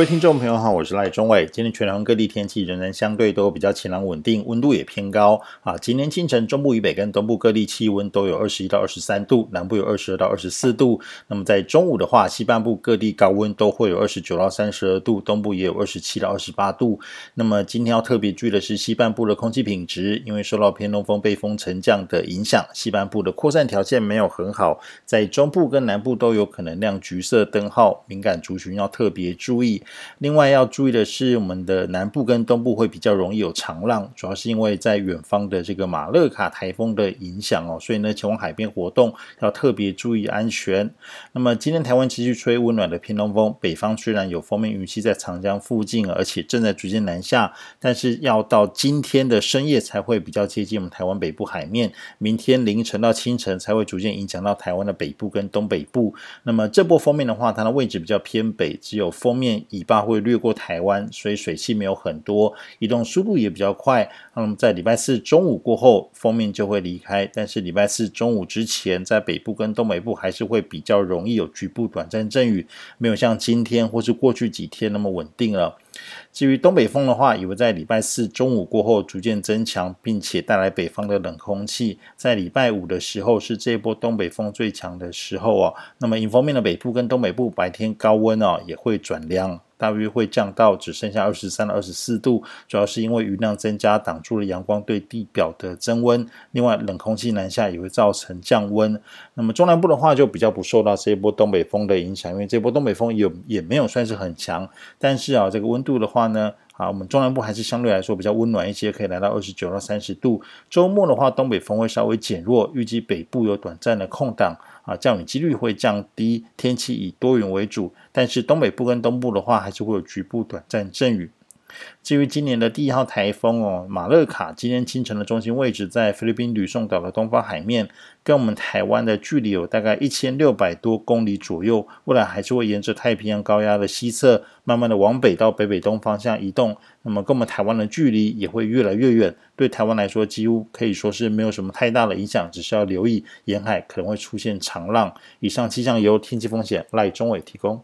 各位听众朋友好，我是赖中伟。今天全台各地天气仍然相对都比较晴朗稳定，温度也偏高啊。今天清晨中部以北跟东部各地气温都有二十一到二十三度，南部有二十二到二十四度。那么在中午的话，西半部各地高温都会有二十九到三十二度，东部也有二十七到二十八度。那么今天要特别注意的是西半部的空气品质，因为受到偏东风背风沉降的影响，西半部的扩散条件没有很好，在中部跟南部都有可能亮橘色灯号，敏感族群要特别注意。另外要注意的是，我们的南部跟东部会比较容易有长浪，主要是因为在远方的这个马勒卡台风的影响哦，所以呢，前往海边活动要特别注意安全。那么今天台湾持续吹温暖的偏东风，北方虽然有锋面云系在长江附近，而且正在逐渐南下，但是要到今天的深夜才会比较接近我们台湾北部海面，明天凌晨到清晨才会逐渐影响到台湾的北部跟东北部。那么这波锋面的话，它的位置比较偏北，只有锋面以巴会掠过台湾，所以水汽没有很多，移动速度也比较快。那么在礼拜四中午过后，锋面就会离开。但是礼拜四中午之前，在北部跟东北部还是会比较容易有局部短暂阵雨，没有像今天或是过去几天那么稳定了。至于东北风的话，也会在礼拜四中午过后逐渐增强，并且带来北方的冷空气。在礼拜五的时候，是这一波东北风最强的时候哦。那么迎风面的北部跟东北部白天高温哦，也会转凉。大约会降到只剩下二十三到二十四度，主要是因为雨量增加，挡住了阳光对地表的增温。另外，冷空气南下也会造成降温。那么中南部的话，就比较不受到这一波东北风的影响，因为这波东北风也也没有算是很强。但是啊，这个温度的话呢，啊，我们中南部还是相对来说比较温暖一些，可以来到二十九到三十度。周末的话，东北风会稍微减弱，预计北部有短暂的空档。啊，降雨几率会降低，天气以多云为主，但是东北部跟东部的话，还是会有局部短暂阵雨。至于今年的第一号台风哦，马勒卡，今天清晨的中心位置在菲律宾吕宋岛的东方海面，跟我们台湾的距离有大概一千六百多公里左右。未来还是会沿着太平洋高压的西侧，慢慢的往北到北北东方向移动。那么跟我们台湾的距离也会越来越远。对台湾来说，几乎可以说是没有什么太大的影响，只需要留意沿海可能会出现长浪。以上气象由天气风险赖中伟提供。